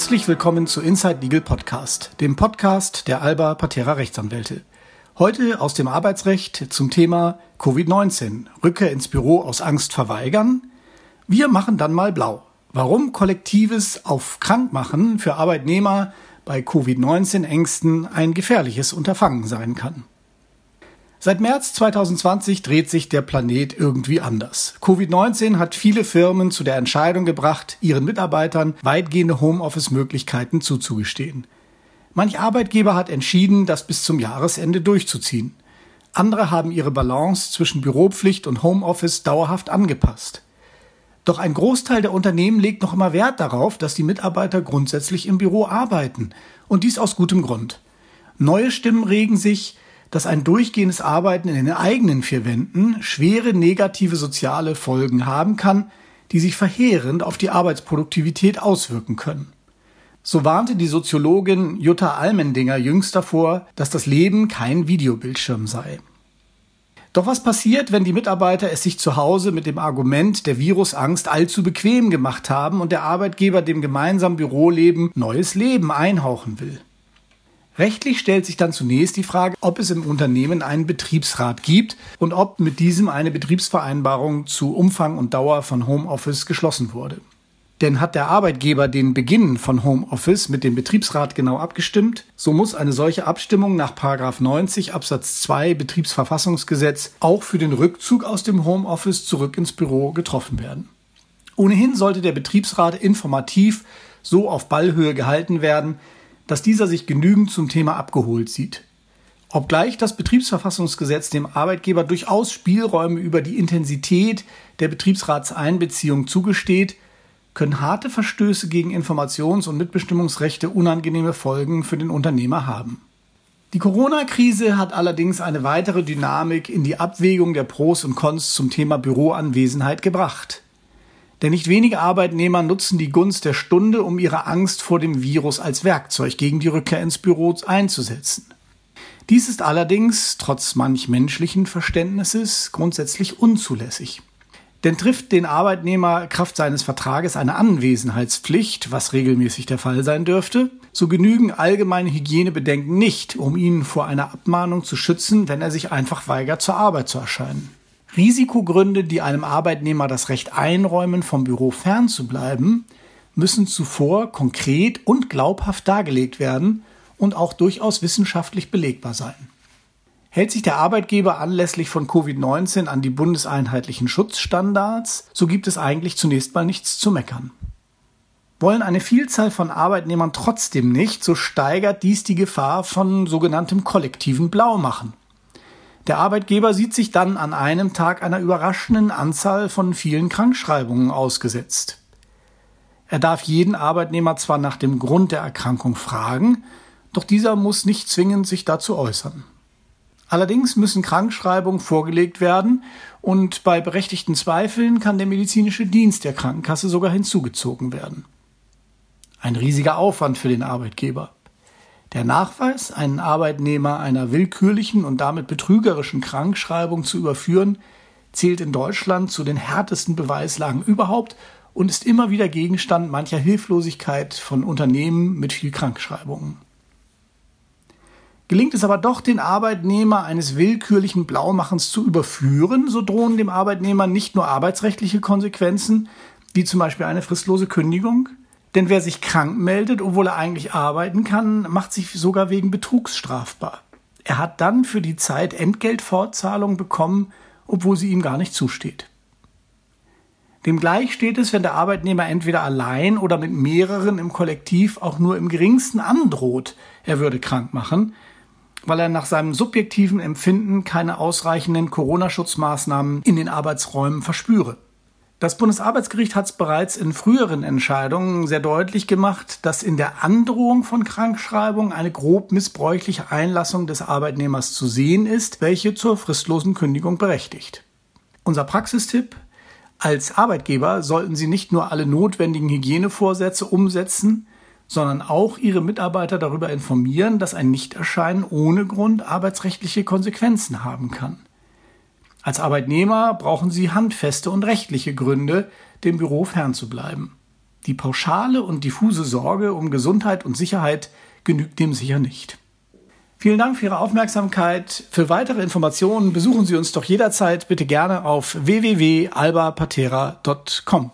Herzlich willkommen zu Inside Legal Podcast, dem Podcast der Alba Patera Rechtsanwälte. Heute aus dem Arbeitsrecht zum Thema Covid-19, Rückkehr ins Büro aus Angst verweigern. Wir machen dann mal blau. Warum kollektives auf Krankmachen für Arbeitnehmer bei Covid-19 Ängsten ein gefährliches Unterfangen sein kann. Seit März 2020 dreht sich der Planet irgendwie anders. Covid-19 hat viele Firmen zu der Entscheidung gebracht, ihren Mitarbeitern weitgehende Homeoffice-Möglichkeiten zuzugestehen. Manch Arbeitgeber hat entschieden, das bis zum Jahresende durchzuziehen. Andere haben ihre Balance zwischen Büropflicht und Homeoffice dauerhaft angepasst. Doch ein Großteil der Unternehmen legt noch immer Wert darauf, dass die Mitarbeiter grundsätzlich im Büro arbeiten. Und dies aus gutem Grund. Neue Stimmen regen sich, dass ein durchgehendes Arbeiten in den eigenen vier Wänden schwere negative soziale Folgen haben kann, die sich verheerend auf die Arbeitsproduktivität auswirken können. So warnte die Soziologin Jutta Almendinger jüngst davor, dass das Leben kein Videobildschirm sei. Doch was passiert, wenn die Mitarbeiter es sich zu Hause mit dem Argument der Virusangst allzu bequem gemacht haben und der Arbeitgeber dem gemeinsamen Büroleben neues Leben einhauchen will? Rechtlich stellt sich dann zunächst die Frage, ob es im Unternehmen einen Betriebsrat gibt und ob mit diesem eine Betriebsvereinbarung zu Umfang und Dauer von Homeoffice geschlossen wurde. Denn hat der Arbeitgeber den Beginn von Homeoffice mit dem Betriebsrat genau abgestimmt, so muss eine solche Abstimmung nach 90 Absatz 2 Betriebsverfassungsgesetz auch für den Rückzug aus dem Homeoffice zurück ins Büro getroffen werden. Ohnehin sollte der Betriebsrat informativ so auf Ballhöhe gehalten werden, dass dieser sich genügend zum Thema abgeholt sieht. Obgleich das Betriebsverfassungsgesetz dem Arbeitgeber durchaus Spielräume über die Intensität der Betriebsratseinbeziehung zugesteht, können harte Verstöße gegen Informations- und Mitbestimmungsrechte unangenehme Folgen für den Unternehmer haben. Die Corona-Krise hat allerdings eine weitere Dynamik in die Abwägung der Pros und Cons zum Thema Büroanwesenheit gebracht. Denn nicht wenige Arbeitnehmer nutzen die Gunst der Stunde, um ihre Angst vor dem Virus als Werkzeug gegen die Rückkehr ins Büro einzusetzen. Dies ist allerdings, trotz manch menschlichen Verständnisses, grundsätzlich unzulässig. Denn trifft den Arbeitnehmer Kraft seines Vertrages eine Anwesenheitspflicht, was regelmäßig der Fall sein dürfte, so genügen allgemeine Hygienebedenken nicht, um ihn vor einer Abmahnung zu schützen, wenn er sich einfach weigert, zur Arbeit zu erscheinen. Risikogründe, die einem Arbeitnehmer das Recht einräumen, vom Büro fernzubleiben, müssen zuvor konkret und glaubhaft dargelegt werden und auch durchaus wissenschaftlich belegbar sein. Hält sich der Arbeitgeber anlässlich von Covid-19 an die bundeseinheitlichen Schutzstandards, so gibt es eigentlich zunächst mal nichts zu meckern. Wollen eine Vielzahl von Arbeitnehmern trotzdem nicht, so steigert dies die Gefahr von sogenanntem kollektiven Blaumachen. Der Arbeitgeber sieht sich dann an einem Tag einer überraschenden Anzahl von vielen Krankschreibungen ausgesetzt. Er darf jeden Arbeitnehmer zwar nach dem Grund der Erkrankung fragen, doch dieser muss nicht zwingend sich dazu äußern. Allerdings müssen Krankschreibungen vorgelegt werden und bei berechtigten Zweifeln kann der medizinische Dienst der Krankenkasse sogar hinzugezogen werden. Ein riesiger Aufwand für den Arbeitgeber. Der Nachweis, einen Arbeitnehmer einer willkürlichen und damit betrügerischen Krankschreibung zu überführen, zählt in Deutschland zu den härtesten Beweislagen überhaupt und ist immer wieder Gegenstand mancher Hilflosigkeit von Unternehmen mit viel Krankschreibungen. Gelingt es aber doch, den Arbeitnehmer eines willkürlichen Blaumachens zu überführen, so drohen dem Arbeitnehmer nicht nur arbeitsrechtliche Konsequenzen, wie zum Beispiel eine fristlose Kündigung, denn wer sich krank meldet, obwohl er eigentlich arbeiten kann, macht sich sogar wegen Betrugs strafbar. Er hat dann für die Zeit Entgeltfortzahlung bekommen, obwohl sie ihm gar nicht zusteht. Demgleich steht es, wenn der Arbeitnehmer entweder allein oder mit mehreren im Kollektiv auch nur im geringsten androht, er würde krank machen, weil er nach seinem subjektiven Empfinden keine ausreichenden Corona-Schutzmaßnahmen in den Arbeitsräumen verspüre. Das Bundesarbeitsgericht hat es bereits in früheren Entscheidungen sehr deutlich gemacht, dass in der Androhung von Krankschreibung eine grob missbräuchliche Einlassung des Arbeitnehmers zu sehen ist, welche zur fristlosen Kündigung berechtigt. Unser Praxistipp als Arbeitgeber sollten Sie nicht nur alle notwendigen Hygienevorsätze umsetzen, sondern auch Ihre Mitarbeiter darüber informieren, dass ein Nichterscheinen ohne Grund arbeitsrechtliche Konsequenzen haben kann. Als Arbeitnehmer brauchen Sie handfeste und rechtliche Gründe, dem Büro fernzubleiben. Die pauschale und diffuse Sorge um Gesundheit und Sicherheit genügt dem sicher nicht. Vielen Dank für Ihre Aufmerksamkeit. Für weitere Informationen besuchen Sie uns doch jederzeit bitte gerne auf www.albapatera.com.